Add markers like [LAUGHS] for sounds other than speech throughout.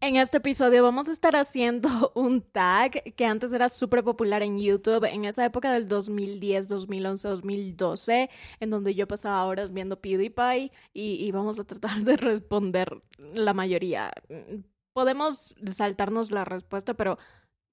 En este episodio vamos a estar haciendo [LAUGHS] un tag que antes era súper popular en YouTube, en esa época del 2010, 2011, 2012, en donde yo pasaba horas viendo PewDiePie y, y vamos a tratar de responder la mayoría. Podemos saltarnos la respuesta, pero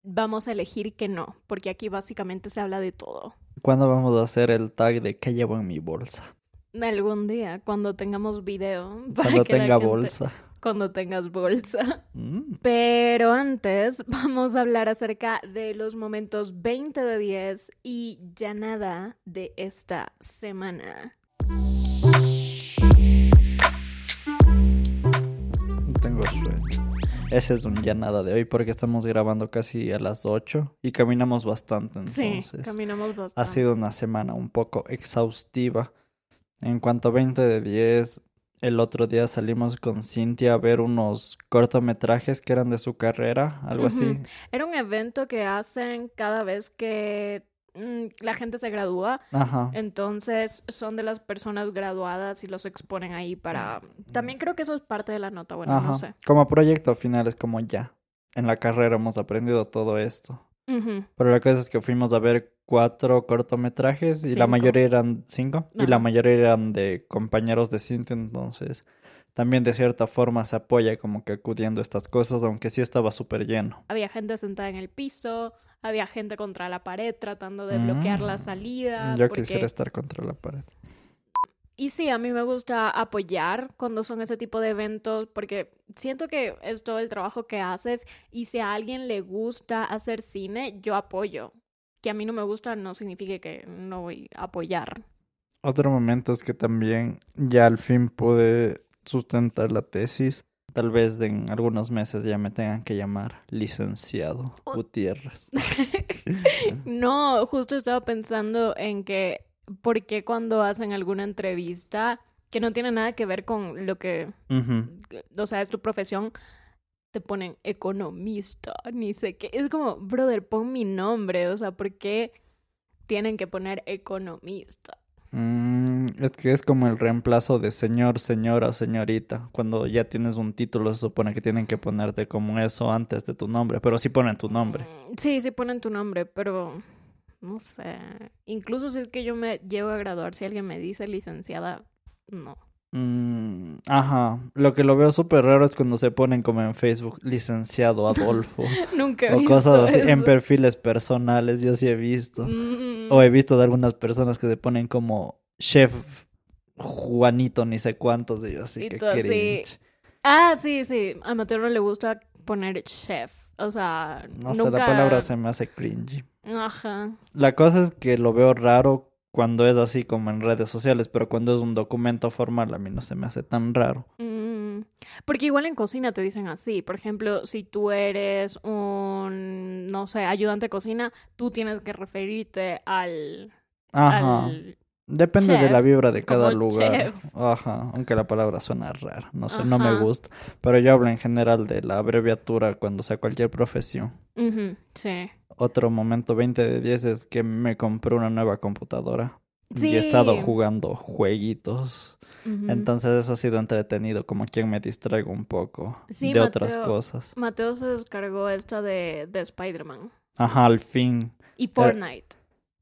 vamos a elegir que no, porque aquí básicamente se habla de todo. ¿Cuándo vamos a hacer el tag de qué llevo en mi bolsa? Algún día, cuando tengamos video. [LAUGHS] para Cuando que la tenga gente- bolsa. Cuando tengas bolsa. Mm. Pero antes [LAUGHS] vamos a hablar acerca de los momentos 20 de 10 y ya nada de esta semana. Tengo sueño. Ese es un ya nada de hoy porque estamos grabando casi a las 8 y caminamos bastante Sí, caminamos bastante. ha sido una semana un poco exhaustiva. En cuanto a 20 de 10, el otro día salimos con Cintia a ver unos cortometrajes que eran de su carrera, algo así. Era un evento que hacen cada vez que mm, la gente se gradúa. Ajá. Entonces son de las personas graduadas y los exponen ahí para... También creo que eso es parte de la nota, bueno, Ajá. no sé. Como proyecto final es como ya. En la carrera hemos aprendido todo esto. Pero la cosa es que fuimos a ver cuatro cortometrajes y la mayoría eran cinco y la mayoría eran de compañeros de Cintia, entonces también de cierta forma se apoya como que acudiendo a estas cosas, aunque sí estaba súper lleno. Había gente sentada en el piso, había gente contra la pared tratando de bloquear la Mm. salida. Yo porque- quisiera estar contra la pared. Y sí, a mí me gusta apoyar cuando son ese tipo de eventos porque siento que es todo el trabajo que haces y si a alguien le gusta hacer cine, yo apoyo. Que a mí no me gusta no significa que no voy a apoyar. Otro momento es que también ya al fin pude sustentar la tesis. Tal vez en algunos meses ya me tengan que llamar licenciado. Gutiérrez. [LAUGHS] No, justo estaba pensando en que, ¿por qué cuando hacen alguna entrevista que no tiene nada que ver con lo que, o sea, es tu profesión, te ponen economista, ni sé qué? Es como, brother, pon mi nombre, o sea, ¿por qué tienen que poner economista? Mm, es que es como el reemplazo de señor, señora o señorita. Cuando ya tienes un título se supone que tienen que ponerte como eso antes de tu nombre, pero sí ponen tu nombre. Mm, Sí, sí ponen tu nombre, pero no sé. Incluso si es que yo me llego a graduar, si alguien me dice licenciada, no. Mm, ajá, lo que lo veo súper raro es cuando se ponen como en Facebook, licenciado Adolfo, [LAUGHS] Nunca he o visto cosas así, en perfiles personales, yo sí he visto. Mm, O he visto de algunas personas que se ponen como chef Juanito, ni sé cuántos, y yo así Y que cringe. Ah, sí, sí. A Mateo no le gusta poner chef. O sea, No sé, nunca... la palabra se me hace cringy. Ajá. La cosa es que lo veo raro cuando es así como en redes sociales, pero cuando es un documento formal a mí no se me hace tan raro. Mm, Porque igual en cocina te dicen así. Por ejemplo, si tú eres un, no sé, ayudante de cocina, tú tienes que referirte al... Ajá. al... Depende de la vibra de cada lugar. chef. Ajá, aunque la palabra suena rara, no sé, no me gusta. Pero yo hablo en general de la abreviatura cuando sea cualquier profesión. Sí. Otro momento 20 de 10 es que me compré una nueva computadora y he estado Sí. jugando jueguitos. Entonces eso ha sido entretenido, como quien me distraigo un poco Sí, de otras cosas. Mateo se descargó esta de, de Spider-Man. Ajá, al fin. Y Fortnite.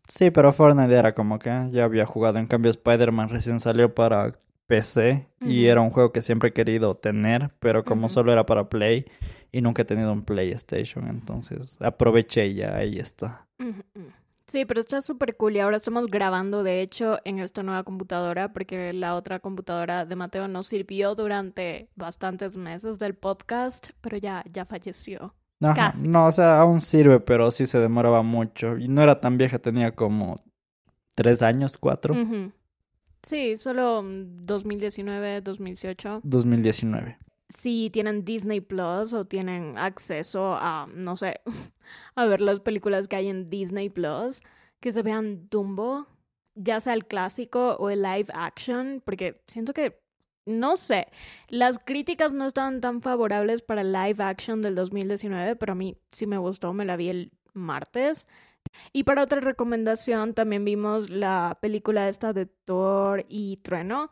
Sí, pero Fortnite era como que ya había jugado. En cambio, Spider-Man recién salió para PC y era un juego que siempre he querido tener, pero como solo era para Play y nunca he tenido un PlayStation, entonces aproveché y ya ahí está. Sí, pero está súper cool y ahora estamos grabando, de hecho, en esta nueva computadora porque la otra computadora de Mateo nos sirvió durante bastantes meses del podcast, pero ya, ya falleció. Ajá, Casi. No, o sea, aún sirve, pero sí se demoraba mucho. Y no era tan vieja, tenía como tres años, cuatro. Sí, solo mm, 2019, 2018. 2019. Si tienen Disney Plus o tienen acceso a, no sé, [LAUGHS] a ver las películas que hay en Disney Plus, que se vean Dumbo, ya sea el clásico o el live action, porque siento que, no sé, las críticas no estaban tan favorables para el live action del 2019, pero a mí sí me gustó, me la vi el martes. Y para otra recomendación también vimos la película esta de Thor y Trueno.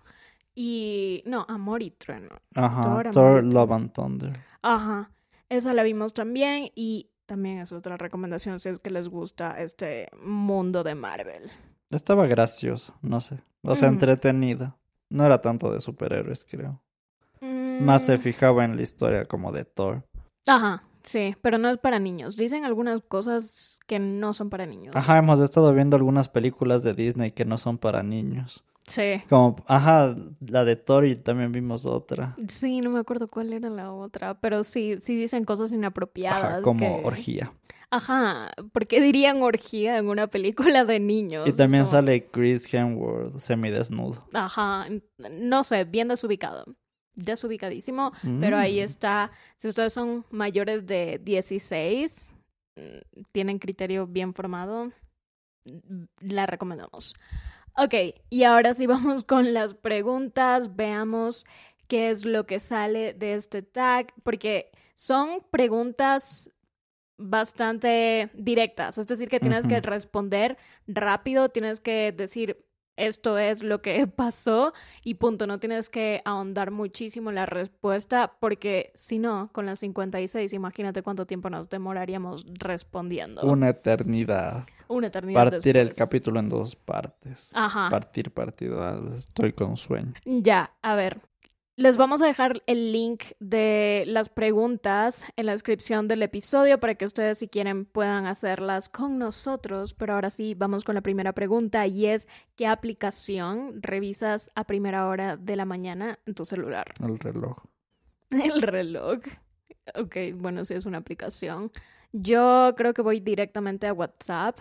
Y no, Amor y Trueno. Ajá, Thor, Thor, Love and Thunder. Ajá. Esa la vimos también y también es otra recomendación si es que les gusta este mundo de Marvel. Estaba gracioso, no sé. O sea, entretenida. No era tanto de superhéroes, creo. Más se Mm, fijaba en la historia como de Thor. Ajá, sí, pero no es para niños. Dicen algunas cosas que no son para niños. Ajá, hemos estado viendo algunas películas de Disney que no son para niños. Sí. Como, ajá, la de Thor y también vimos otra. Sí, no me acuerdo cuál era la otra, pero sí, sí dicen cosas inapropiadas. Ajá, como que- orgía. Ajá, ¿por qué dirían orgía en una película de niños? Y también sale Chris Hemsworth semidesnudo. Ajá, no sé, bien desubicado. Desubicadísimo, pero ahí Mm. está. Si ustedes son mayores de 16, mm, tienen criterio bien formado, mm, la recomendamos. Ok, y ahora sí vamos [LAUGHS] con las preguntas. Veamos qué es lo que sale de este tag, porque son preguntas bastante directas, es decir, que tienes que responder rápido, tienes que decir esto es lo que [LAUGHS] pasó y punto, no tienes que ahondar muchísimo en la respuesta porque si no, con las 56, imagínate cuánto tiempo nos demoraríamos respondiendo. Una eternidad. Una eternidad Partir el capítulo en dos partes. Ajá. Partir partido. ah, Estoy con sueño. Ya, a ver. Les vamos a dejar el link de las preguntas en la descripción del episodio para que ustedes si quieren puedan hacerlas con nosotros. Pero ahora sí, vamos con la primera pregunta y es ¿qué aplicación revisas a primera hora de la mañana en tu celular? [LAUGHS] El reloj. El reloj. Ok, bueno, sí es una aplicación. Yo creo que voy directamente a WhatsApp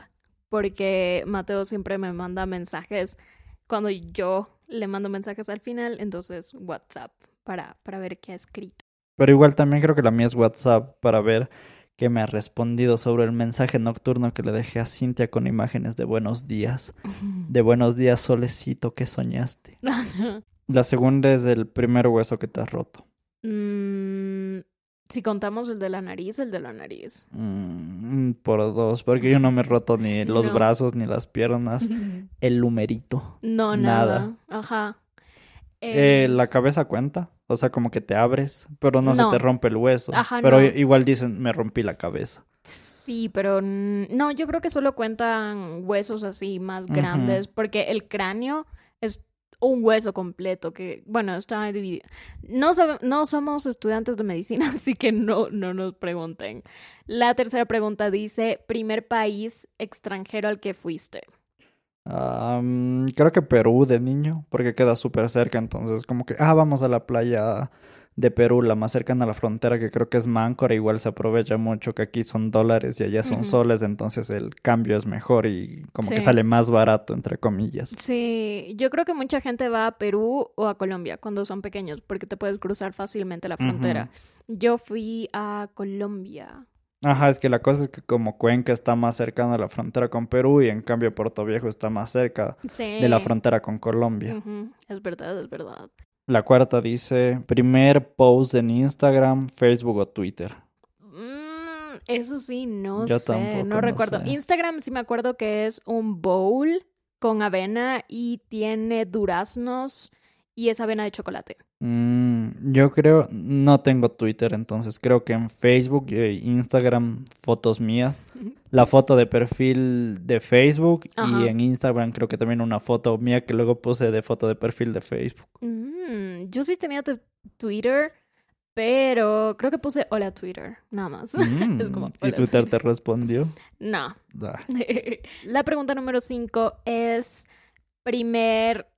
porque Mateo siempre me manda mensajes cuando yo le mando mensajes al final, entonces WhatsApp para, para ver qué ha escrito. Pero igual también creo que la mía es WhatsApp para ver qué me ha respondido sobre el mensaje nocturno que le dejé a Cintia con imágenes de buenos días. [LAUGHS] De buenos días, solecito, ¿qué soñaste? [LAUGHS] La segunda es el primer hueso que te has roto. Mm, si contamos el de la nariz, el de la nariz. Mm, por dos, porque yo no me he roto ni [LAUGHS] los No. brazos ni las piernas. [LAUGHS] El numerito. No, Nada. nada. Ajá. Eh, la cabeza cuenta, o sea, como que te abres, pero no, No. se te rompe el hueso. Ajá, pero no. igual dicen, me rompí la cabeza. Sí, pero no, yo creo que solo cuentan huesos así más grandes, porque el cráneo es un hueso completo que, bueno, está dividido. No, no somos estudiantes de medicina, [LAUGHS] así que no, no nos pregunten. La tercera pregunta dice, primer país extranjero al que fuiste. Creo que Perú de niño, porque queda súper cerca, entonces como que, ah, vamos a la playa de Perú, la más cercana a la frontera, que creo que es Máncora, igual se aprovecha mucho que aquí son dólares y allá son soles, entonces el cambio es mejor y como que sale más barato, entre comillas. Sí, yo creo que mucha gente va a Perú o a Colombia cuando son pequeños, porque te puedes cruzar fácilmente la frontera. Yo fui a Colombia. Ajá, es que la cosa es que como Cuenca está más cercana a la frontera con Perú y en cambio Puerto Viejo está más cerca Sí. de la frontera con Colombia. Es verdad, es verdad. La cuarta dice, primer post en Instagram, Facebook o Twitter. Mm, eso sí, no Yo sé, tampoco, no recuerdo. sé. Instagram sí me acuerdo que es un bowl con avena y tiene duraznos y es avena de chocolate. Mm, yo creo, no tengo Twitter, entonces creo que en Facebook e Instagram fotos mías. [LAUGHS] La foto de perfil de Facebook Ajá. y en Instagram creo que también una foto mía que luego puse de foto de perfil de Facebook. Mm, yo sí tenía Twitter, pero creo que puse hola Twitter, nada más. [LAUGHS] Mm, Es como, ¿Y "Hola, Twitter te respondió? No. [LAUGHS] La pregunta número 5 es primer mm,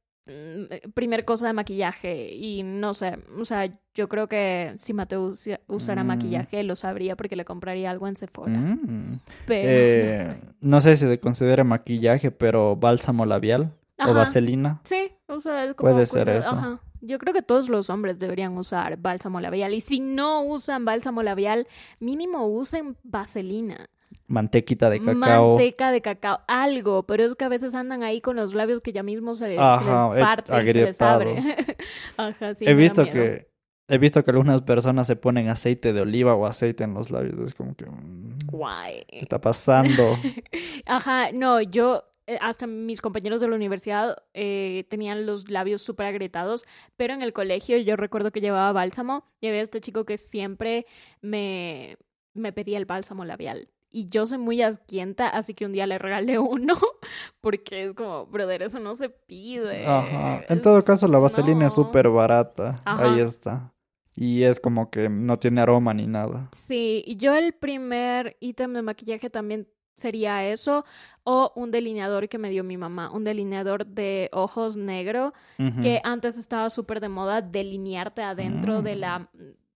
primer cosa de maquillaje y no sé, o sea, yo creo que si Mateo usara Mm. maquillaje lo sabría porque le compraría algo en Sephora, mm. pero Eh, no sé. no sé si se considera maquillaje, pero bálsamo labial o vaselina. Sí, o sea, es como Puede ser cuidado- eso. ajá. Yo creo que todos los hombres deberían usar bálsamo labial y si no usan bálsamo labial, mínimo usen vaselina. Mantequita de cacao. Manteca de cacao, algo, pero es que a veces andan ahí con los labios que ya mismo se, se Ajá, eh, les parte, y se les abre. [LAUGHS] Ajá, sí. he visto que he visto que algunas personas se ponen aceite de oliva o aceite en los labios. Es como que mm, Guay. ¿qué está pasando? [LAUGHS] Ajá, no, yo eh, hasta mis compañeros de la universidad eh, tenían los labios súper agrietados, pero en el colegio yo recuerdo que llevaba bálsamo y había este chico que siempre me, me pedía el bálsamo labial. Y yo soy muy asquienta, así que un día le regalé [LAUGHS] uno, porque es como, brother, eso no se pide. Ajá. En todo Es- caso, la vaselina es no. súper barata. Ajá. Ahí está. Y es como que no tiene aroma ni nada. Sí, y yo el primer ítem de maquillaje también sería eso, o un delineador que me dio mi mamá, un delineador de ojos negro, que antes estaba súper de moda delinearte adentro de Mm. la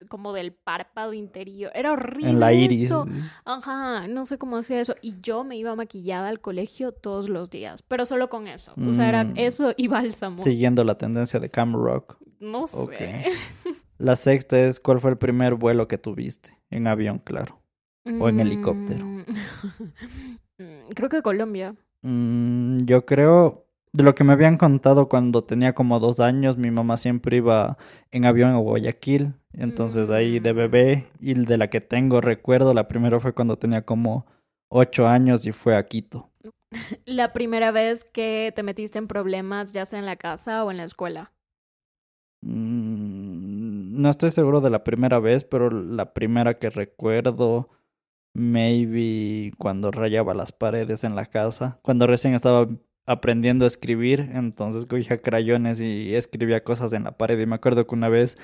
como del párpado interior. Era horrible En la iris. eso. Ajá, no sé cómo hacía eso. Y yo me iba maquillada al colegio todos los días, pero solo con eso. O sea, era Mm. eso y bálsamo. Siguiendo la tendencia de Cam Rock. No sé. La sexta es, ¿cuál fue el primer vuelo que tuviste? En avión, claro. O en helicóptero. Mm, [LAUGHS] mm, Creo que Colombia. Mm, yo creo, de lo que me habían contado cuando tenía como dos años, mi mamá siempre iba en avión a Guayaquil. Entonces ahí de Mm. bebé y de la que tengo recuerdo, la primera fue cuando tenía como ocho años y fue a Quito. [LAUGHS] La primera vez que te metiste en problemas, ya sea en la casa o en la escuela. Mm, no estoy seguro de la primera vez, pero la primera que recuerdo, maybe cuando rayaba las paredes en la casa, cuando recién estaba aprendiendo a escribir, entonces cogía crayones y escribía cosas en la pared. Y me acuerdo que una vez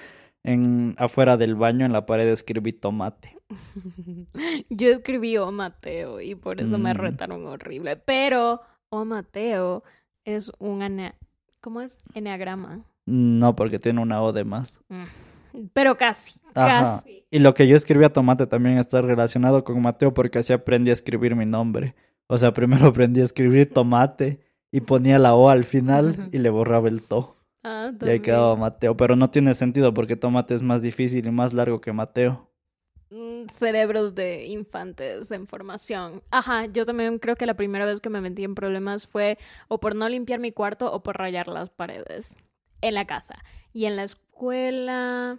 en afuera del baño en la pared escribí tomate. [LAUGHS] Yo escribí O Mateo y por eso me retaron horrible. Pero O Mateo es un ane- ¿Cómo es? Eneagrama. No, porque tiene una O de más. Mm. Pero casi, Ajá. casi. Y lo que yo escribía tomate también está relacionado con Mateo porque así aprendí a escribir mi nombre. O sea, [LAUGHS] primero aprendí a escribir tomate y ponía la O al final y le borraba el to. [LAUGHS] Ah, Y ahí quedaba Mateo. Pero no tiene sentido porque tomate es más difícil y más largo que Mateo. Mm, Cerebros de infantes en formación. Ajá, yo también creo que la primera vez que me metí en problemas fue o por no limpiar mi cuarto o por rayar las paredes en la casa. Y en la escuela,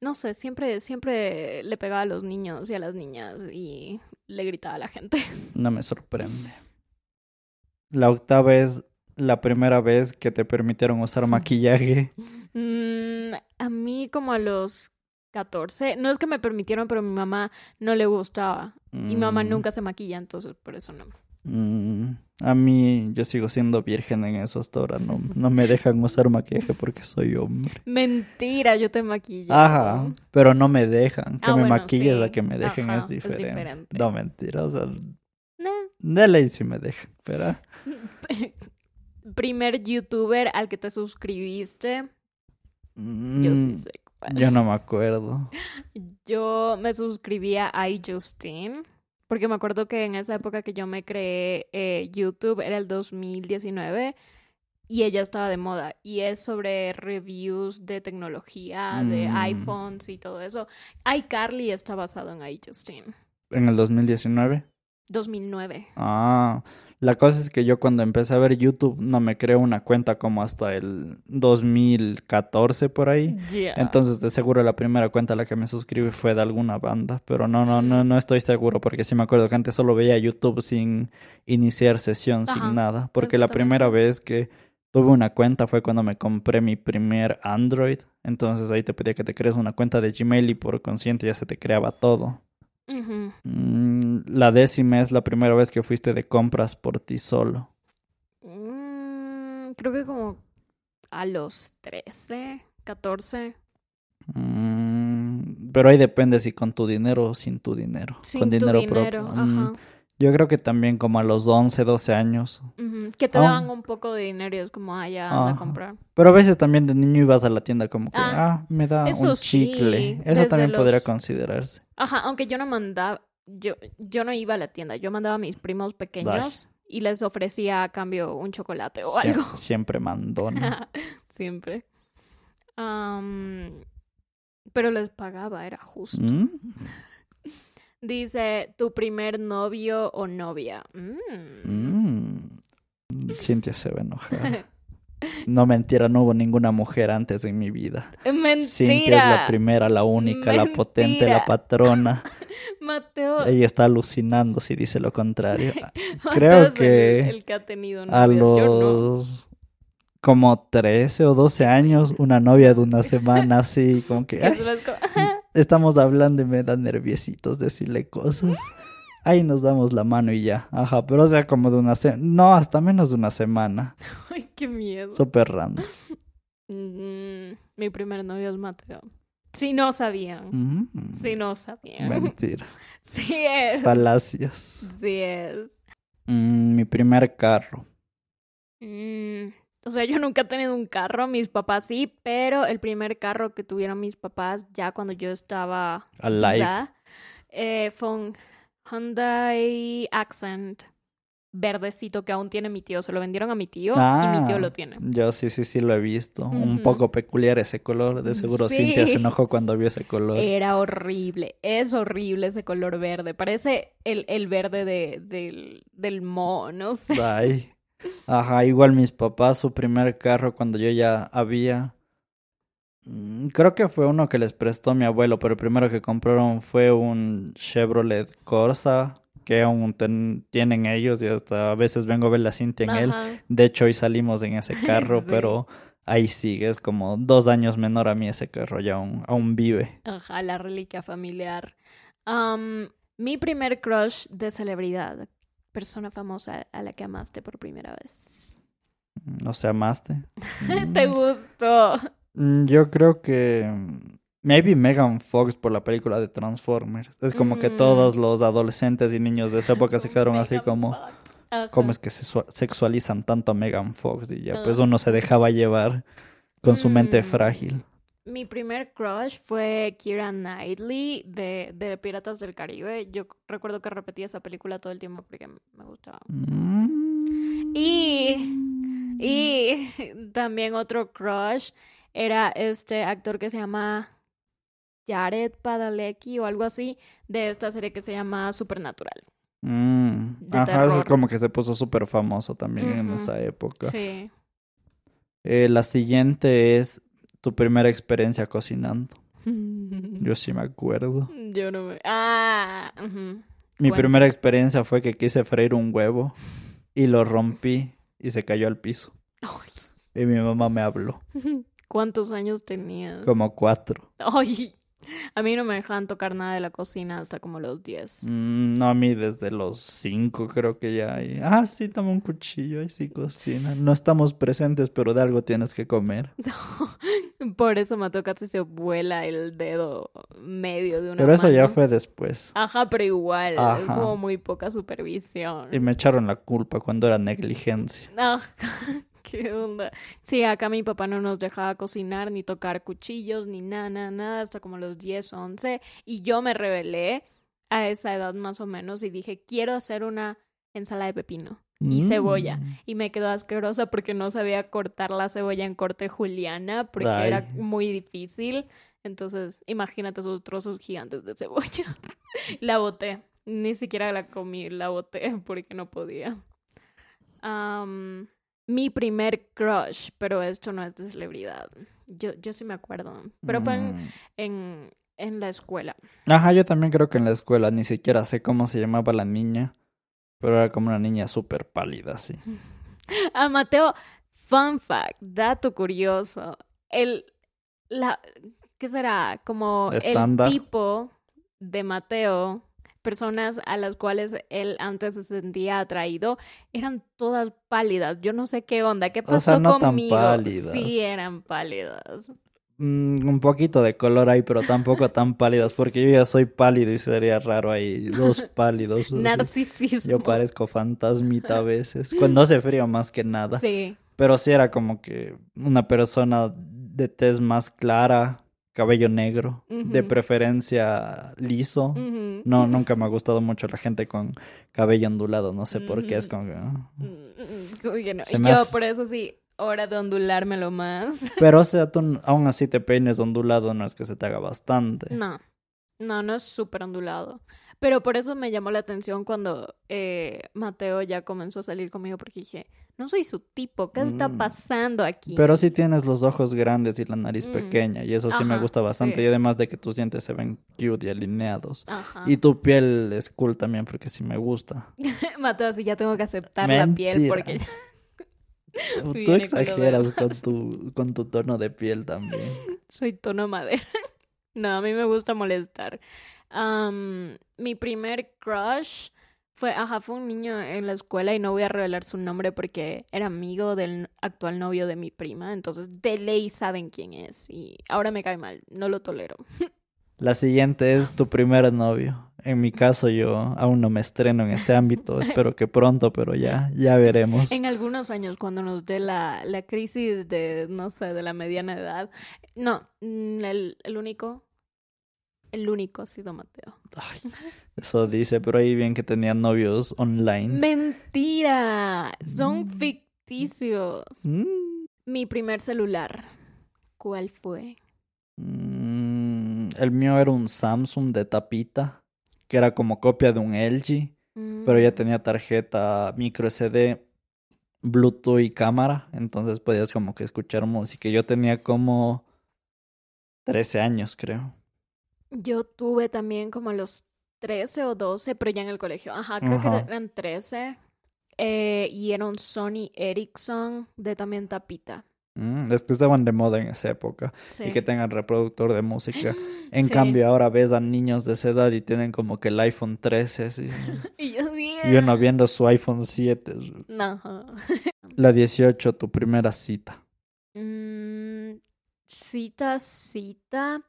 no sé, siempre, siempre le pegaba a los niños y a las niñas y le gritaba a la gente. [LAUGHS] No me sorprende. La octava es la primera vez que te permitieron usar maquillaje. [LAUGHS] Mm, a mí como a los 14, no es que me permitieron, pero a mi mamá no le gustaba. Y mi mamá Mm, nunca se maquilla, entonces por eso no. mm, a mí yo sigo siendo virgen en eso hasta ahora. No, [LAUGHS] no me dejan usar maquillaje porque soy hombre. Mentira, yo te maquillo. Ajá, pero no me dejan. Que Ah, me bueno, maquilles sí. a que me dejen Ajá, es es diferente. diferente. No, mentira. O sea. De ley sí me dejan. Pero [LAUGHS] Primer youtuber al que te suscribiste. Yo mm, sí sé cuál. yo no me acuerdo. Yo me suscribí a iJustine. Porque me acuerdo que en esa época que yo me creé eh, YouTube era el 2019 y ella estaba de moda. Y es sobre reviews de tecnología, de Mm. iPhones y todo eso. iCarly está basado en iJustine. En el 2019. 2009. Ah, la cosa es que yo cuando empecé a ver YouTube no me creé una cuenta como hasta el 2014 por ahí. Entonces de seguro la primera cuenta a la que me suscribí fue de alguna banda, pero no, no, no, no estoy seguro porque sí me acuerdo que antes solo veía YouTube sin iniciar sesión, Ajá, sin nada, porque la primera vez que tuve una cuenta fue cuando me compré mi primer Android, entonces ahí te pedía que te crees una cuenta de Gmail y por consciente ya se te creaba todo. Mm, la décima es la primera vez que fuiste de compras por ti solo. Mm, creo que como a los 13, 14. Mm, pero ahí depende si con tu dinero o sin tu dinero. Sin con tu dinero, dinero. propio. Mm, Ajá. Yo creo que también como a los 11, 12 años. Que te daban un poco de dinero y es como, ah, ya anda a comprar. Pero a veces también de niño ibas a la tienda como que, Ah, ah, me da un chicle. sí, Eso también podría considerarse. Ajá, aunque yo no mandaba, yo, yo no iba a la tienda, yo mandaba a mis primos pequeños y les ofrecía a cambio un chocolate o Sie- algo. Siempre mandona. [LAUGHS] Siempre. Pero les pagaba, era justo. Mm, Dice, tu primer novio o novia. Mm. mm. Cintia se va a enojar. [LAUGHS] No mentira, no hubo ninguna mujer antes en mi vida. Mentira. Cintia es la primera, la única, la potente, la patrona. [LAUGHS] Mateo. Ella está alucinando si dice lo contrario. [LAUGHS] Creo el- que El, que ha tenido A novias, yo no. los como 13 o 12 años, una novia de una semana así, como que Que "Ay, solo es como, estamos hablando y me dan nerviositos decirle cosas. Ahí nos damos la mano y ya. Ajá, pero o sea, como de una semana. No, hasta menos de una semana. [LAUGHS] Ay, qué miedo. Súper random. Mm, mi primer novio es Mateo. Si no sabían. Mm, Si no sabían. Mentira. [LAUGHS] Sí es. Falacias. Sí es. Mm, mi primer carro. O sea, yo nunca he tenido un carro, mis papás sí, pero el primer carro que tuvieron mis papás ya cuando yo estaba Alive. eh, fue un Hyundai Accent verdecito que aún tiene mi tío. Se lo vendieron a mi tío y mi tío Ah, lo tiene. Yo sí, sí, sí lo he visto. Un poco peculiar ese color. De seguro Cintia se Sí. enojó cuando vio ese color. Era horrible, es horrible ese color verde. Parece el, el verde de, del, del mo, no sé. Ay. Ajá, igual mis papás, su primer carro cuando yo ya había. mm, Creo que fue uno que les prestó mi abuelo, pero el primero que compraron fue un Chevrolet Corsa que aún ten- tienen ellos y hasta a veces vengo a ver la Cintia en él. De hecho, hoy salimos en ese [LAUGHS] carro, Sí. pero ahí sigue, es como dos años menor a mí ese carro, ya aún, aún vive. Ajá, la reliquia familiar. Am, mi primer crush de celebridad. Persona famosa a la que amaste por primera vez. ¿No se amaste? [LAUGHS] ¿Te gustó? Mm, Yo creo que mm, maybe Megan Fox por la película de Transformers. Es como que Mm. todos los adolescentes y niños de esa época se [LAUGHS] quedaron así como. Ajá. ¿cómo es que se sexua- sexualizan tanto a Megan Fox? Y ya, pues uno se dejaba llevar con su mente Mm. frágil. Mi primer crush fue Keira Knightley de, de Piratas del Caribe. Yo recuerdo que repetía esa película todo el tiempo porque me gustaba. Mm. Y- Y [LAUGHS] también otro crush era este actor que se llama Jared Padalecki o algo así, de esta serie que se llama Supernatural. Mm. Ajá, eso es como que se puso súper famoso también en esa época. Sí. Eh, la siguiente es tu primera experiencia cocinando. [LAUGHS] Yo sí me acuerdo. Yo no me... Ah. Mi primera experiencia fue que quise freír un huevo y lo rompí y se cayó al piso. Ay. Y mi mamá me habló, [LAUGHS] ¿Cuántos años tenías? como cuatro. Ay, a mí no me dejaban tocar nada de la cocina hasta como los 10. Mm, no, a mí desde los cinco creo que ya hay. Ah, sí, toma un cuchillo y sí cocina. No estamos presentes, pero de algo tienes que comer. [LAUGHS] Por eso Mateo casi se vuela el dedo medio de una Pero eso ya fue después. Ajá, pero igual, Ajá. hubo muy poca supervisión. Y me echaron la culpa cuando era negligencia. Ajá, [LAUGHS] [LAUGHS] ¿Qué onda? Sí, acá mi papá no nos dejaba cocinar ni tocar cuchillos ni nada, nada, nada hasta como los 10, 11. Y yo me rebelé a esa edad más o menos y dije, quiero hacer una ensalada de pepino. Y cebolla. Mm. Y me quedó asquerosa porque no sabía cortar la cebolla en corte juliana porque era muy difícil. Entonces, imagínate esos trozos gigantes de cebolla. [LAUGHS] la boté. Ni siquiera la comí, la boté porque no podía. Am, mi primer crush, pero esto no es de celebridad. Yo, yo sí me acuerdo. Pero fue en, Mm. en, en la escuela. Ajá, yo también creo que en la escuela ni siquiera sé cómo se llamaba la niña, pero era como una niña súper pálida, sí. [LAUGHS] Ah, Mateo, fun fact, dato curioso. El, la, ¿qué será? Como Estándar. el tipo de Mateo, personas a las cuales él antes se sentía atraído, eran todas pálidas. Yo no sé qué onda, qué O pasó sea, no tan conmigo. pálidas. Sí, eran pálidas. Mm, un poquito de color ahí, pero tampoco tan [LAUGHS] pálidas, porque yo ya soy pálido y sería raro ahí, dos [LAUGHS] pálidos. Narcisismo. Yo parezco fantasmita a veces, cuando hace frío más que nada. Sí. Pero sí era como que una persona de tez más clara, cabello negro, de preferencia liso. No, nunca me ha gustado mucho la gente con cabello ondulado, no sé por qué, es como que... ah. Mm, mm, no. Y yo hace- por eso sí, hora de ondulármelo más. [LAUGHS] Pero o sea, tú aún así te peines ondulado, no es que se te haga bastante. No, no, no es súper ondulado. Pero por eso me llamó la atención cuando eh, Mateo ya comenzó a salir conmigo porque dije, no soy su tipo. ¿Qué está Mm, pasando aquí? Pero sí tienes los ojos grandes y la nariz Mm. pequeña, y eso sí me gusta bastante. sí. Y además de que tus dientes se ven cute y alineados. Ajá. Y tu piel es cool también, porque sí me gusta. [LAUGHS] Mateo, así ya tengo que aceptar la piel porque [LAUGHS] Tú exageras con tu, con tu tono de piel también. [LAUGHS] soy tono madera. [LAUGHS] No, a mí me gusta molestar. Mi primer crush fue, ajá, fue un niño en la escuela y no voy a revelar su nombre porque era amigo del actual novio de mi prima, entonces de ley saben quién es y ahora me cae mal, no lo tolero. La siguiente es tu primer novio. En mi caso, yo aún no me estreno en ese ámbito. [LAUGHS] Espero que pronto, pero ya, ya veremos. En algunos años, cuando nos dé la, la crisis de, no sé, de la mediana edad, no, mm, el, el único, el único ha sido Mateo. Ay, eso dice, pero ahí bien que tenía novios online. Mentira, son Mm. ficticios. Mm, Mi primer celular, ¿cuál fue? mm, el mío era un Samsung de tapita, que era como copia de un LG, pero ya Mm, tenía tarjeta micro SD, Bluetooth y cámara, entonces podías como que escuchar música. Yo tenía como 13 años, creo. Yo tuve también como los 13 o 12, pero ya en el colegio. Ajá, creo que eran 13. eh, y era un Sony Ericsson de también tapita. Mm, es que estaban de moda en esa época. Sí. y que tengan reproductor de música. [GASPS] En Sí. cambio, ahora ves a niños de esa edad y tienen como que el iPhone 13 así, [LAUGHS] Y yo y uno viendo su iPhone 7. No. [LAUGHS] La 18, tu primera cita. Mm, cita, cita.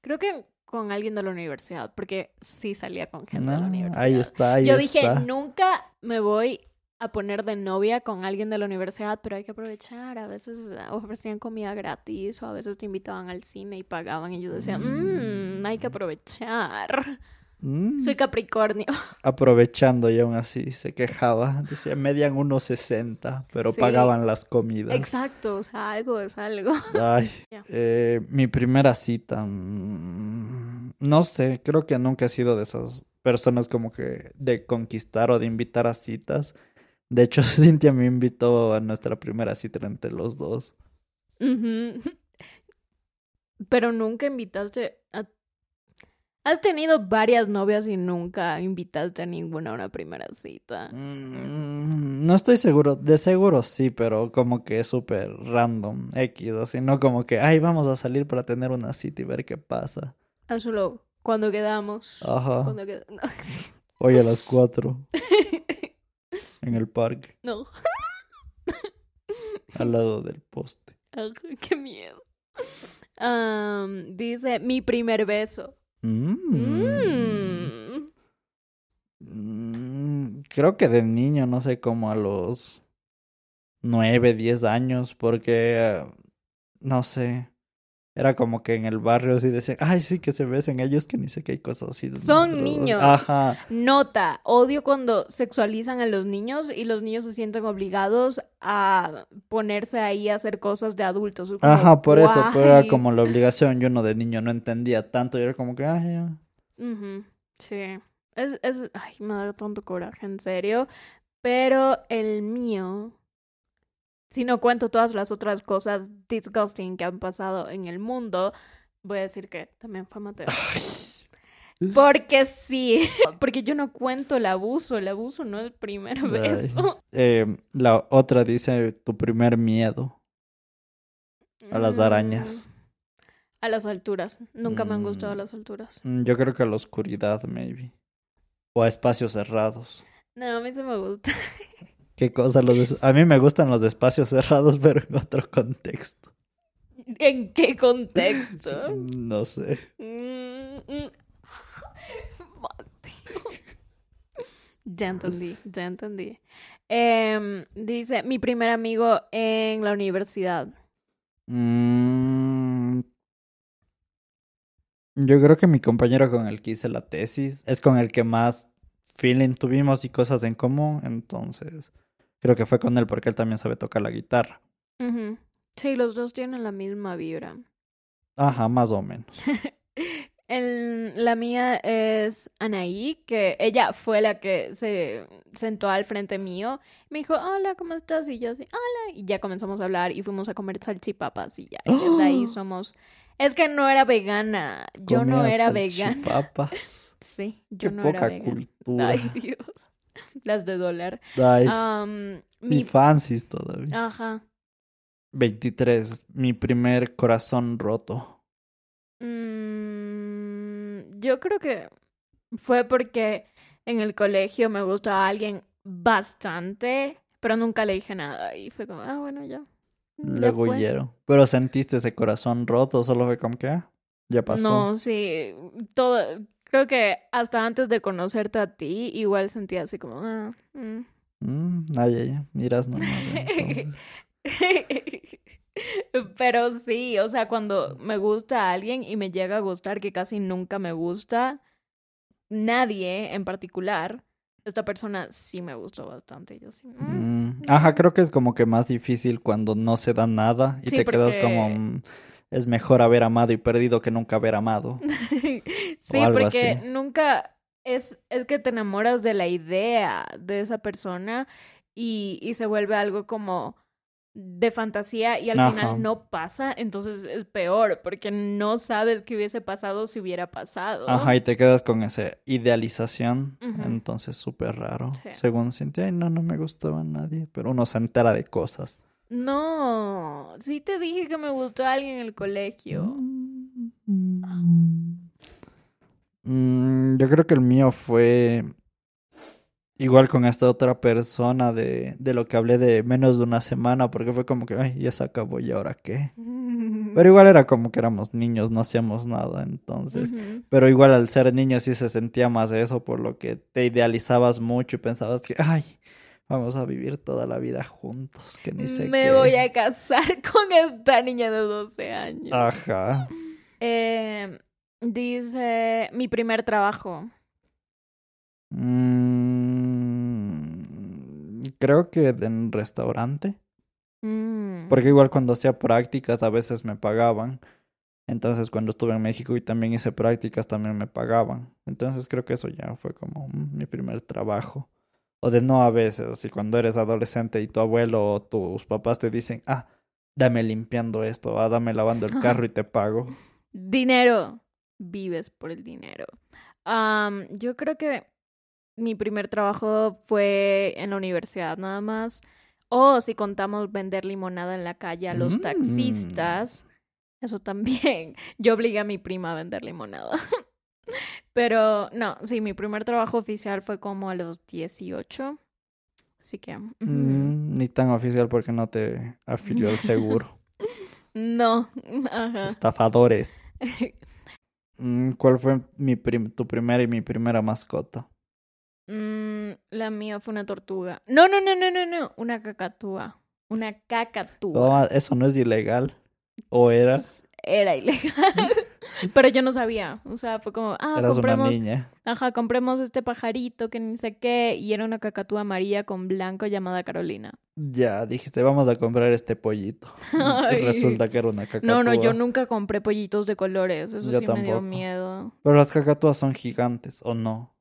Creo que con alguien de la universidad, porque sí salía con gente de la Ah, universidad. ahí está, ahí Yo dije, está. nunca me voy a poner de novia con alguien de la universidad, pero hay que aprovechar. A veces ofrecían comida gratis o a veces te invitaban al cine y pagaban y yo decía, mmm, hay que aprovechar. Mm, Soy Capricornio. [LAUGHS] Aprovechando y aún así se quejaba. Decía, median unos 60, pero Sí. pagaban las comidas. Exacto, o sea, algo es algo. [LAUGHS] Ay, eh, mi primera cita. mm, no sé, creo que nunca he sido de esas personas como que de conquistar o de invitar a citas. De hecho, [LAUGHS] Cintia me invitó a nuestra primera cita entre los dos. Pero nunca invitaste a... Has tenido varias novias y nunca invitaste a ninguna a una primera cita. Mm, no estoy seguro, de seguro sí, pero como que súper random, X, o si no como que, ay, vamos a salir para tener una cita y ver qué pasa. Ah, solo cuando quedamos. Ajá, Cuando qued- [LAUGHS] no. hoy a las 4 [LAUGHS] en el parque, no. [LAUGHS] al lado del poste. Ay, qué miedo. Dice, mi primer beso. Mm. Mm. Creo que de niño, no sé, como a los nueve, diez años, porque, eh, no sé, era como que en el barrio así decían, ay, sí, que se besen ellos, que ni sé qué hay cosas así. Son nosotros- niños. Ajá, Nota, odio cuando sexualizan a los niños y los niños se sienten obligados a ponerse ahí a hacer cosas de adultos. Como, ajá, por eso, pero era como la obligación, yo no de niño no entendía tanto, yo era como que, ay, ya. Sí. Es, es, ay, me da tanto coraje, en serio. Pero el mío, si no cuento todas las otras cosas disgusting que han pasado en el mundo, voy a decir que también fue Mateo. Porque sí, [LAUGHS] porque yo no cuento el abuso, el abuso no es el primer beso. Eh, la otra dice, tu primer miedo a las arañas. Mm, A las alturas. Nunca me han gustado Mm. las alturas. Mm, Yo creo que a la oscuridad, maybe. O a espacios cerrados. No, a mí se me gusta. [LAUGHS] ¿Qué cosa? Los des- A mí me gustan los espacios cerrados, [LAUGHS] pero en otro contexto. ¿En qué contexto? No sé. Mm, mm. [LAUGHS] Ya entendí, ya entendí. Em, dice, mi primer amigo en la universidad. Mm, Yo creo que mi compañero con el que hice la tesis es con el que más feeling tuvimos y cosas en común. Entonces, creo que fue con él porque él también sabe tocar la guitarra. Sí, los dos tienen la misma vibra. Ajá, más o menos. [LAUGHS] El- la mía es Anaí, que ella fue la que se sentó al frente mío. Me dijo, hola, ¿cómo estás? Y yo así, hola. Y ya comenzamos a hablar y fuimos a comer salchipapas y ya. Y desde ahí somos... Es que no era vegana. Yo no era vegana. salchipapas. [LAUGHS] Sí, yo Qué no poca era vegana. cultura. Ay, Dios. [LAUGHS] Las de dólar. Ay, ni mi... fancies todavía. Ajá. 23. Mi primer corazón roto. Mm, yo creo que fue porque en el colegio me gustaba alguien bastante, pero nunca le dije nada. Y fue como, ah, bueno, ya. Luego hiero. Pero sentiste ese corazón roto, solo fue como que ah, ya pasó. No, sí. Todo. Creo que hasta antes de conocerte a ti, igual sentía así como, ah, mm. Mm, ay, ay, miras nomás. [LAUGHS] entonces. Pero sí, o sea, cuando me gusta a alguien y me llega a gustar, que casi nunca me gusta, nadie en particular, esta persona sí me gustó bastante. Yo sí. mm. Mm, Ajá, creo que es como que más difícil cuando no se da nada y Sí, te quedas como mm, es mejor haber amado y perdido que nunca haber amado. [LAUGHS] sí, algo porque así. nunca es, es que te enamoras de la idea de esa persona y, y se vuelve algo como de fantasía y al Ajá. final no pasa, entonces es peor porque no sabes qué hubiese pasado si hubiera pasado. Ajá, y te quedas con esa idealización, entonces súper raro. Sí. Según siente, ay, no, no me gustaba nadie, pero uno se entera de cosas. No, sí te dije que me gustó alguien en el colegio. Mm, yo creo que el mío fue igual con esta otra persona de, de lo que hablé de menos de una semana, porque fue como que, ay, ya se acabó, ¿y ahora qué? [LAUGHS] Pero igual era como que éramos niños, no hacíamos nada, entonces. Pero igual al ser niño sí se sentía más eso, por lo que te idealizabas mucho y pensabas que, ay, vamos a vivir toda la vida juntos, que ni sé Me qué. voy a casar [LAUGHS] con esta niña de 12 años. Ajá. Eh, dice, mi primer trabajo. Mm, creo que en un restaurante. Mm. Porque igual cuando hacía prácticas a veces me pagaban. Entonces cuando estuve en México y también hice prácticas también me pagaban. Entonces creo que eso ya fue como mm, mi primer trabajo. O de no a veces, así cuando eres adolescente y tu abuelo o tus papás te dicen, ah, dame limpiando esto, ah, dame lavando el [LAUGHS] carro y te pago. Dinero. Vives por el dinero. Yo creo que mi primer trabajo fue en la universidad nada más. O si contamos vender limonada en la calle a los Mm. taxistas. Eso también. [LAUGHS] Yo obligué a mi prima a vender limonada. [LAUGHS] Pero no, sí, mi primer trabajo oficial fue como a los 18. Así que... Mm, ni tan oficial porque no te afilió el [LAUGHS] seguro. No, ajá. Estafadores. Mm, ¿Cuál fue mi prim- tu primera y mi primera mascota? Mm, la mía fue una tortuga. No, no, no, no, no, no. Una cacatúa. Una cacatúa. Eso no es ilegal. ¿O era? Era ilegal. [LAUGHS] [LAUGHS] Pero yo no sabía. O sea, fue como, ah, Eras una compremos, niña. ajá, compremos este pajarito que ni sé qué. Y era una cacatúa amarilla con blanco llamada Carolina. Ya, dijiste, vamos a comprar este pollito. [LAUGHS] Y. Resulta que era una cacatúa. No, no, yo nunca compré pollitos de colores. Eso Yo sí me dio miedo. Pero las cacatúas son gigantes, ¿o no?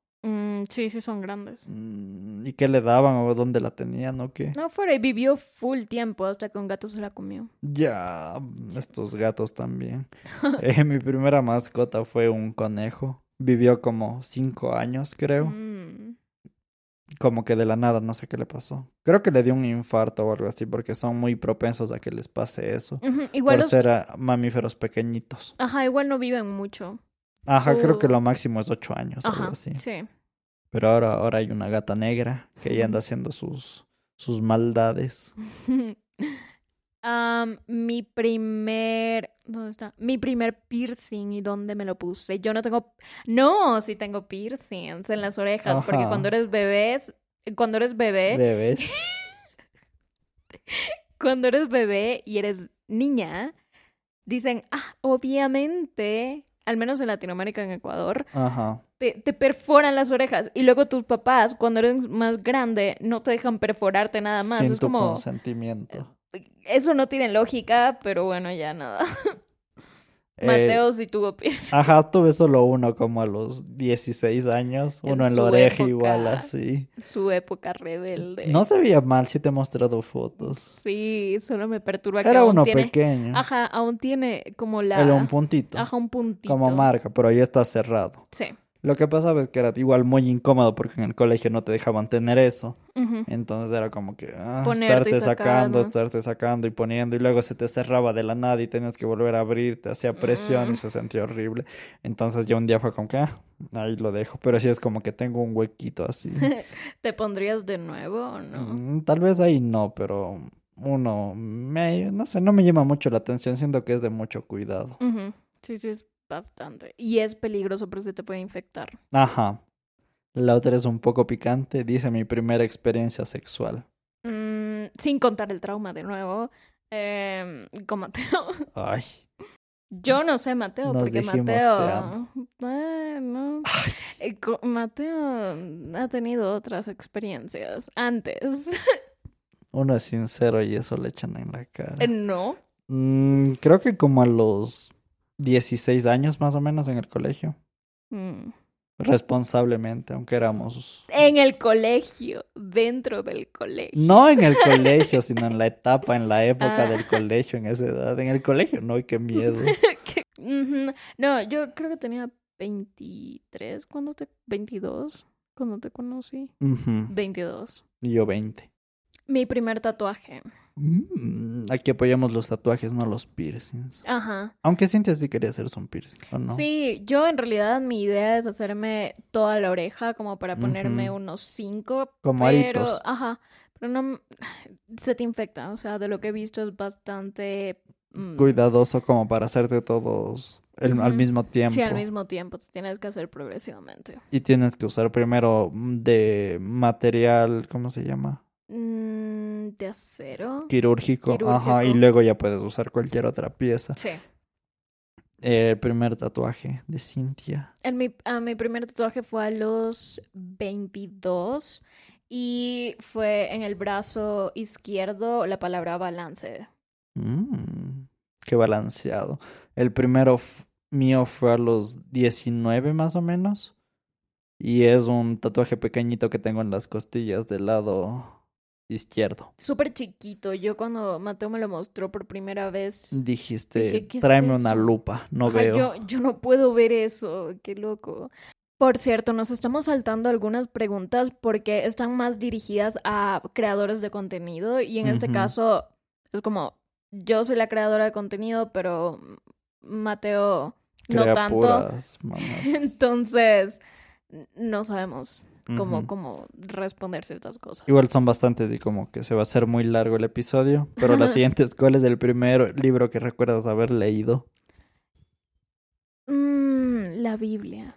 Sí, sí son grandes. Mm, ¿Y qué le daban o dónde la tenían o qué? No fuera, y vivió full tiempo hasta que un gato se la comió. Ya, estos gatos también. [LAUGHS] Eh, mi primera mascota fue un conejo. Vivió como cinco años, creo. Mm. Como que de la nada, no sé qué le pasó. Creo que le dio un infarto o algo así, porque son muy propensos a que les pase eso. Ujú, Igual por los... ser mamíferos pequeñitos. Ajá, igual no viven mucho. Ajá, creo que lo máximo es ocho años, algo Ajá, así. sí. Pero ahora, ahora hay una gata negra que ya anda haciendo sus, sus maldades. [LAUGHS] Am, mi primer... ¿Dónde está? Mi primer piercing y dónde me lo puse. Yo no tengo... No, sí tengo piercings en las orejas. Porque cuando eres bebés... Cuando eres bebé... Bebés. [LAUGHS] Cuando eres bebé y eres niña... Dicen, ah, obviamente... Al menos en Latinoamérica, en Ecuador, Ajá. Te, te perforan las orejas. Y luego tus papás, cuando eres más grande, no te dejan perforarte nada más. Sin es tu como... consentimiento. Eso no tiene lógica, pero bueno, ya nada. [LAUGHS] Eh, Mateo sí tuvo piercing. Ajá, tuve solo uno como a los 16 años, uno en la oreja época. igual así. Su época rebelde. No se veía mal, sí te he mostrado fotos. Sí, solo me perturba que Era aún uno tiene... pequeño, Ajá, aún tiene como la... era un puntito, Ajá, un puntito. como marca, pero ya está cerrado. Sí. Lo que pasaba es que era igual muy incómodo porque en el colegio no te dejaban tener eso. Entonces era como que ah, estarte sacando, estarte sacando y poniendo y luego se te cerraba de la nada y tenías que volver a abrir, te hacía presión Mm. y se sentía horrible. Entonces ya un día fue como que ah, ahí lo dejo, pero sí es como que tengo un huequito así. [LAUGHS] ¿Te pondrías de nuevo o no? Mm, Tal vez ahí no, pero uno me, no sé, no me llama mucho la atención, siento que es de mucho cuidado. Sí, sí, es bastante. Y es peligroso porque se te puede infectar. Ajá. La otra es un poco picante, dice mi primera experiencia sexual. Mm, sin contar el trauma de nuevo. em, con Mateo. Ay, Yo no sé Mateo, Nos porque Mateo. Eh, co- Mateo ha tenido otras experiencias antes. [LAUGHS] uno es sincero y eso le echan en la cara. Eh, no. Mm, creo que como a los 16 años más o menos en el colegio. Mm. Responsablemente, aunque éramos... En el colegio, dentro del colegio. No en el [LAUGHS] colegio, sino en la etapa, en la época Ah. del colegio, en esa edad. En el colegio, no, qué miedo. [LAUGHS] No, yo creo que tenía 23 cuando te... 22 cuando te conocí. Ujú, 22. Y yo 20. Mi primer tatuaje. Mm, aquí apoyamos los tatuajes, no los piercings. Ajá. Aunque Cintia sí quería hacerse un piercing, ¿o no? Sí, yo en realidad mi idea es hacerme toda la oreja como para ponerme unos cinco, Como pero, aritos. ajá, pero no, se te infecta, o sea, de lo que he visto es bastante... mm, Cuidadoso como para hacerte todos el- al mismo tiempo. Sí, al mismo tiempo, te tienes que hacer progresivamente. Y tienes que usar primero de material, ¿cómo se llama? Mm, de acero. Quirúrgico. Ajá, y luego ya puedes usar cualquier otra pieza. Sí. Eh, el primer tatuaje de Cintia. En mi, primer tatuaje fue a los 22 y fue en el brazo izquierdo la palabra balance. Mm, qué balanceado. El primero mío fue a los 19 más o menos. Y es un tatuaje pequeñito que tengo en las costillas del lado izquierdo. Súper chiquito. Yo cuando Mateo me lo mostró por primera vez, Dijiste, Dije, ¿qué es tráeme una lupa. No ajá, veo. yo, yo no puedo ver eso. Qué loco. Por cierto, nos estamos saltando algunas preguntas porque están más dirigidas a creadores de contenido y en este caso es como yo soy la creadora de contenido, pero Mateo no Crea tanto. puras [LAUGHS] mamadas. Entonces, no sabemos cómo, Ujú. cómo responder ciertas cosas. Igual son bastantes y como que se va a hacer muy largo el episodio. Pero la [LAUGHS] siguiente es, ¿cuál es el primer libro que recuerdas haber leído? Mm, la Biblia.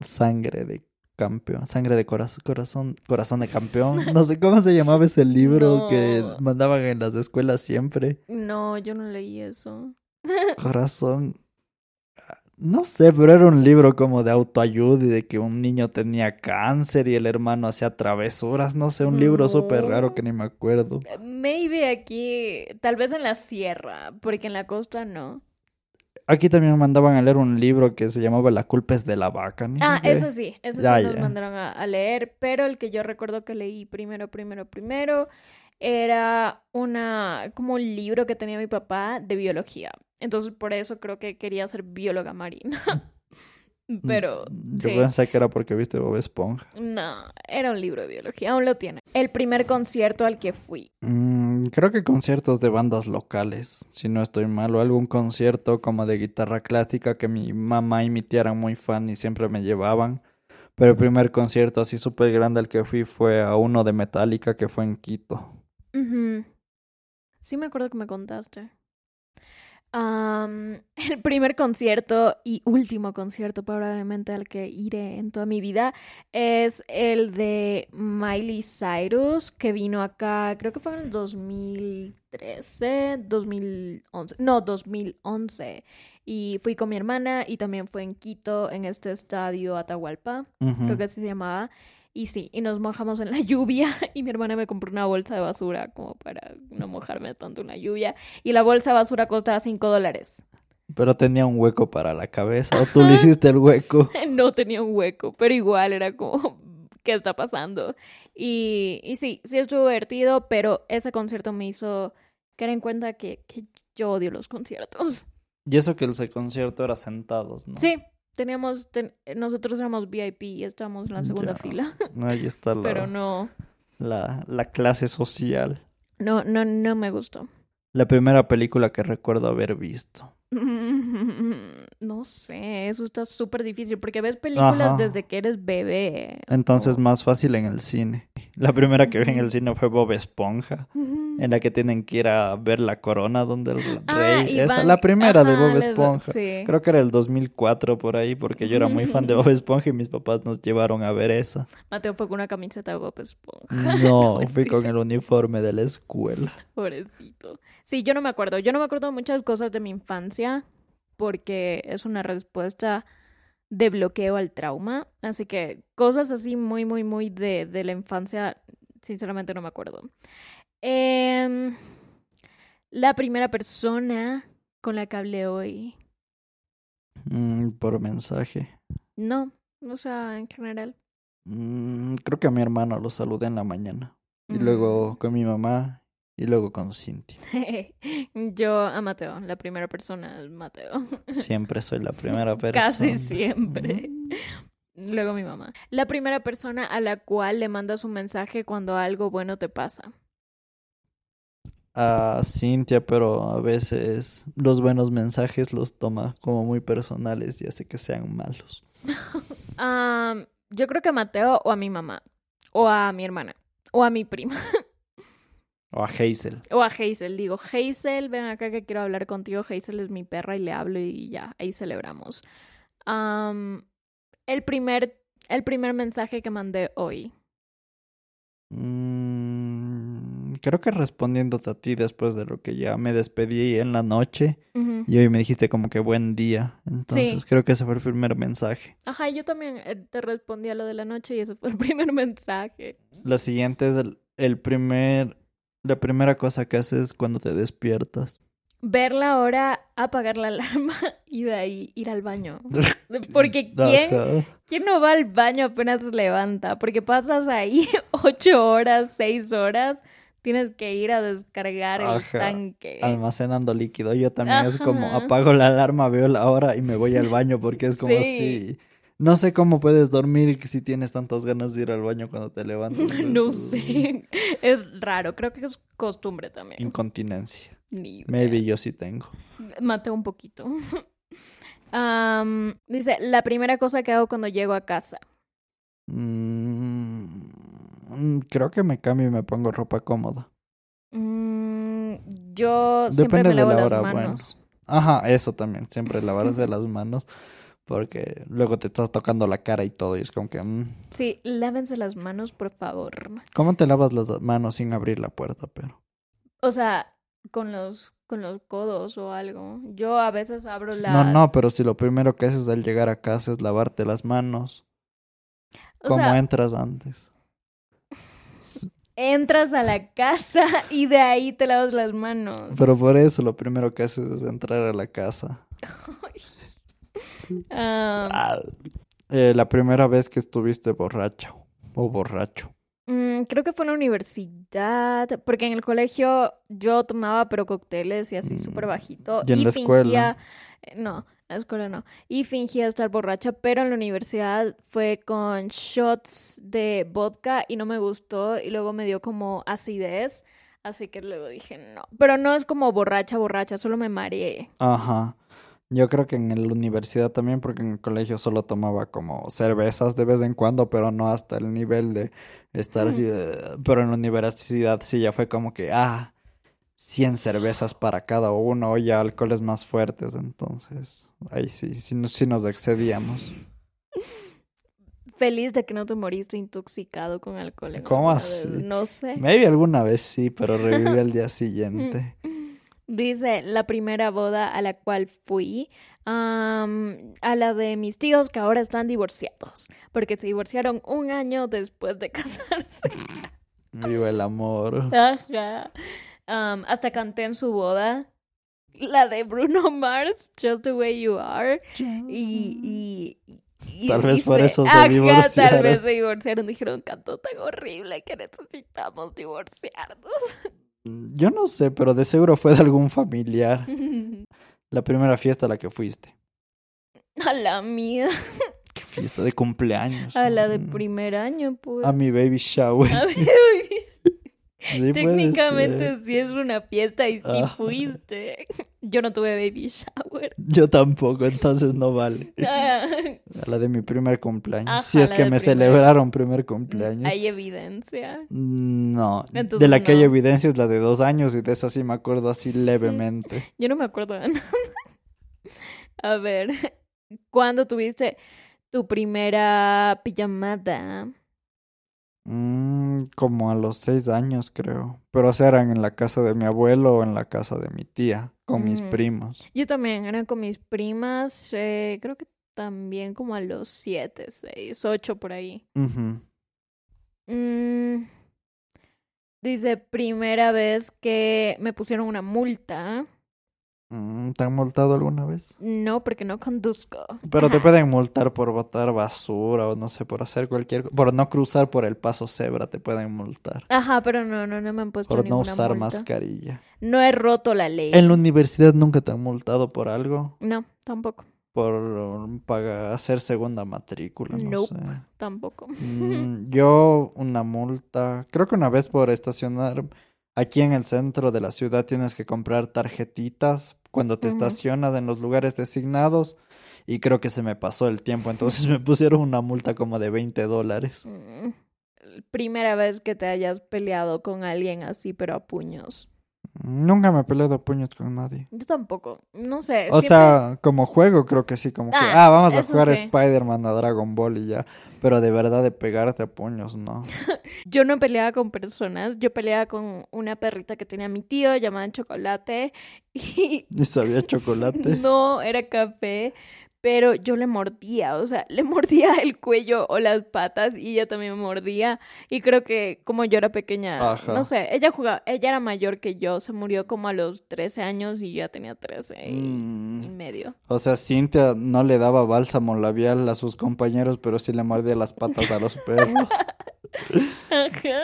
Sangre de campeón. Sangre de corazón, corazón, corazón de campeón. [LAUGHS] No sé cómo se llamaba ese libro que mandaban en las escuelas siempre. No, yo no leí eso. [LAUGHS] Corazón. No sé, pero era un libro como de autoayuda y de que un niño tenía cáncer y el hermano hacía travesuras. No sé, un libro súper raro que ni me acuerdo. Maybe aquí, tal vez en la sierra, porque en la costa no. Aquí también me mandaban a leer un libro que se llamaba La culpa es de la vaca. ni Ah, eso sí, eso Ya, sí nos ya. mandaron a, a leer, pero el que yo recuerdo que leí primero, primero, primero, era una, como un libro que tenía mi papá de biología. Entonces, por eso creo que quería ser bióloga marina. [LAUGHS] Pero, Mm, Yo sí. pensé que era porque viste Bob Esponja. No, era un libro de biología, aún lo tiene. El primer concierto al que fui. Mm, creo que conciertos de bandas locales, si no estoy mal, o algún concierto como de guitarra clásica que mi mamá y mi tía eran muy fan y siempre me llevaban. Pero el primer concierto así súper grande al que fui fue a uno de Metallica que fue en Quito. Ujú. Sí me acuerdo que me contaste. [LAUGHS] El primer concierto y último concierto probablemente al que iré en toda mi vida es el de Miley Cyrus que vino acá, creo que fue en el 2013, 2011, no, 2011. Y fui con mi hermana y también fue en Quito, en este estadio Atahualpa creo que así se llamaba. Y sí, y nos mojamos en la lluvia [LAUGHS] y mi hermana me compró una bolsa de basura como para no mojarme tanto en la lluvia. Y la bolsa de basura costaba 5 dólares. Pero tenía un hueco para la cabeza. ¿O tú le [LAUGHS] hiciste el hueco? no tenía un hueco, pero igual era como, [LAUGHS] ¿qué está pasando? Y, y sí, sí estuvo divertido, pero ese concierto me hizo caer en cuenta que, que yo odio los conciertos. Y eso que ese concierto era sentados, ¿no? Sí, teníamos, ten- nosotros éramos VIP y estábamos en la segunda Ya. fila, [LAUGHS] Ahí está [LAUGHS] la, pero no, la, la clase social. no, no, no me gustó. La primera película que recuerdo haber visto. [LAUGHS] No sé, eso está súper difícil porque ves películas Ajá. desde que eres bebé. Entonces o- más fácil en el cine. La primera que vi en el cine fue Bob Esponja, en la que tienen que ir a ver la corona donde el Ah, rey... y Esa, van- la primera de Bob Esponja. Sí. Creo que era el 2004 por ahí, porque yo era muy fan de Bob Esponja y mis papás nos llevaron a ver esa. Mateo fue con una camiseta de Bob Esponja. No, [LAUGHS] fui Mentira. con el uniforme de la escuela. Pobrecito. Sí, yo no me acuerdo. Yo no me acuerdo de muchas cosas de mi infancia porque es una respuesta de bloqueo al trauma. Así que cosas así muy, muy, muy de, de la infancia, sinceramente no me acuerdo. Em, la primera persona con la que hablé hoy. Mm, por mensaje. No, o sea, en general. Mm, creo que a mi hermano lo saludé en la mañana. Y Mm. luego con mi mamá y luego con Cintia. [LAUGHS] Yo a Mateo, la primera persona es Mateo. Siempre soy la primera [LAUGHS] persona. Casi siempre. Mm, Luego mi mamá. La primera persona a la cual le mandas un mensaje cuando algo bueno te pasa. A Cintia, pero a veces los buenos mensajes los toma como muy personales y hace que sean malos. [LAUGHS] Yo creo que a Mateo o a mi mamá. O a mi hermana. O a mi prima. O a Hazel. O a Hazel. Digo, Hazel, ven acá que quiero hablar contigo. Hazel es mi perra y le hablo y ya, ahí celebramos. Am, el, primer, el primer mensaje que mandé hoy. Mm, creo que respondiéndote a ti después de lo que ya me despedí en la noche y hoy me dijiste como que buen día. Entonces creo que ese fue el primer mensaje. Ajá, yo también eh, te respondí a lo de la noche y ese fue el [LAUGHS] primer mensaje. La siguiente es el, el primer, la primera cosa que haces cuando te despiertas. Ver la hora, apagar la [LAUGHS] alarma y de ahí ir al baño. [LAUGHS] Porque ¿quién. ¿quién no va al baño apenas se levanta? Porque pasas ahí [LAUGHS] ocho horas, seis horas, tienes que ir a descargar el tanque. Almacenando líquido. Yo también es como apago la alarma, veo la hora y me voy al baño porque es como Sí. si... No sé cómo puedes dormir si tienes tantas ganas de ir al baño cuando te levantas. [LAUGHS] No sé, es raro, creo que es costumbre también. Incontinencia. Ni. Maybe yo sí tengo. Maté un poquito. [LAUGHS] Am, dice, la primera cosa que hago cuando llego a casa. Mm, creo que me cambio y me pongo ropa cómoda. Mm, yo siempre Depende me de la las hora, bueno. manos. Ajá, eso también. Siempre lavarse las manos porque luego te estás tocando la cara y todo y es como que... mm, Sí, lávense las manos, por favor. ¿Cómo te lavas las manos sin abrir la puerta, pero? O sea, con los, con los codos o algo. Yo a veces abro las... No, no, pero si lo primero que haces al llegar a casa es lavarte las manos, O ¿cómo sea, entras antes? [LAUGHS] entras a la casa y de ahí te lavas las manos. Pero por eso lo primero que haces es entrar a la casa. [LAUGHS] Eh, la primera vez que estuviste borracho o borracho. Mm, creo que fue en la universidad, porque en el colegio yo tomaba pero cócteles y así súper Mm, bajito. ¿y en la fingía, escuela? eh, no, en la escuela no. Y fingía estar borracha, pero en la universidad fue con shots de vodka y no me gustó y luego me dio como acidez, así que luego dije no. Pero no es como borracha, borracha, solo me mareé. Ajá. Yo creo que en la universidad también, porque en el colegio solo tomaba como cervezas de vez en cuando, pero no hasta el nivel de estar así. Pero en la universidad sí ya fue como que, ah, 100 cervezas para cada uno, ya alcoholes más fuertes, entonces ahí sí, sí, nos- sí nos excedíamos. Feliz de que no te moriste intoxicado con alcohol. ¿Cómo así? No sé. Maybe alguna vez sí, pero reviví [LAUGHS] al día siguiente. [LAUGHS] Dice la primera boda a la cual fui, am, a la de mis tíos que ahora están divorciados, porque se divorciaron un año después de [LAUGHS] casarse. Viva el amor. Ajá. Hasta canté en su boda la de Bruno [LAUGHS] Mars, Just the Way You Are. Y, y, y Tal vez por eso se Ajá, tal vez se divorciaron. Dijeron, canto tan horrible que necesitamos divorciarnos. [LAUGHS] Yo no sé, pero de seguro fue de algún familiar. [LAUGHS] La primera fiesta a la que fuiste. A la mía. ¿Qué fiesta de cumpleaños? A la de Mm. primer año, pues. A mi baby shower. A ver, [LAUGHS] Sí Técnicamente sí es una fiesta y sí Ajá. fuiste. Yo no tuve baby shower. Yo tampoco, entonces no vale. Ah, A la de mi primer cumpleaños. Ajá, si es que me primer. celebraron primer cumpleaños. Hay evidencia. No, Entonces de la que hay no. evidencia es la de dos años y de esa sí me acuerdo así levemente. Yo no me acuerdo de nada. A ver, ¿cuándo tuviste tu primera pijamada? Mm, como a los seis años creo. Pero o sea, eran en la casa de mi abuelo o en la casa de mi tía, con mis primos. Yo también, era con mis primas, eh, creo que también como a los siete, seis, ocho por ahí. Mm, dice, primera vez que me pusieron una multa. Mm, ¿Te han multado alguna vez? No, porque no conduzco. Pero te [LAUGHS] pueden multar por botar basura o no sé, por hacer cualquier cosa. Por no cruzar por el paso cebra te pueden multar. Ajá, pero no, no, no me han puesto Por no usar multa. mascarilla. No he roto la ley. ¿En la universidad nunca te han multado por algo? No, tampoco, Por um, pagar, hacer segunda matrícula, no Nope. sé. tampoco. Mm, yo una multa, creo que una vez por estacionar aquí en el centro de la ciudad tienes que comprar tarjetitas cuando te estacionas en los lugares designados y creo que se me pasó el tiempo, entonces [LAUGHS] me pusieron una multa como de 20 dólares. Mm, Primera vez que te hayas peleado con alguien así, pero a puños. Nunca me he peleado a puños con nadie. Yo tampoco, no sé. O siempre- sea, como juego creo que sí, como que, Ah, ah, vamos a jugar sí. Spider-Man a Dragon Ball y ya, pero de verdad de pegarte a puños, no. [LAUGHS] Yo no peleaba con personas, yo peleaba con una perrita que tenía mi tío llamada Chocolate [LAUGHS] y Y sabía chocolate. [LAUGHS] no era café, pero yo le mordía, o sea, [LAUGHS] le mordía el cuello o las patas y ella también me mordía y creo que como yo era pequeña, Ajá. no sé, ella jugaba, ella era mayor que yo, se murió como a los 13 años y yo ya tenía 13 y, Mm. y medio. O sea, Cintia no le daba bálsamo labial a sus compañeros, pero sí le mordía las patas a los [LAUGHS] perros. Ajá.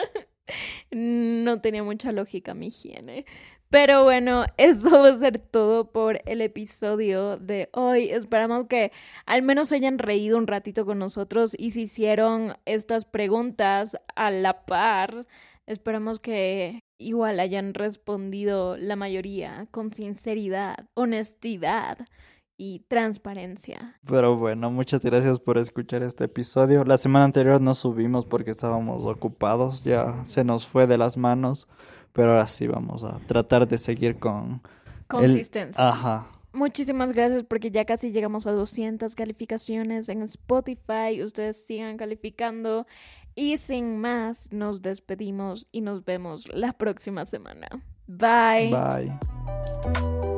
No tenía mucha lógica mi higiene. Pero bueno, eso va a ser todo por el episodio de hoy. Esperamos que al menos hayan reído un ratito con nosotros y si hicieron estas preguntas a la par, esperamos que igual hayan respondido la mayoría con sinceridad, honestidad y transparencia. Pero bueno, muchas gracias por escuchar este episodio. La semana anterior no subimos porque estábamos ocupados, ya se nos fue de las manos, pero ahora sí vamos a tratar de seguir con... el- Consistencia. Ajá. Muchísimas gracias porque ya casi llegamos a 200 calificaciones en Spotify. Ustedes sigan calificando. Y sin más, nos despedimos y nos vemos la próxima semana. Bye. Bye.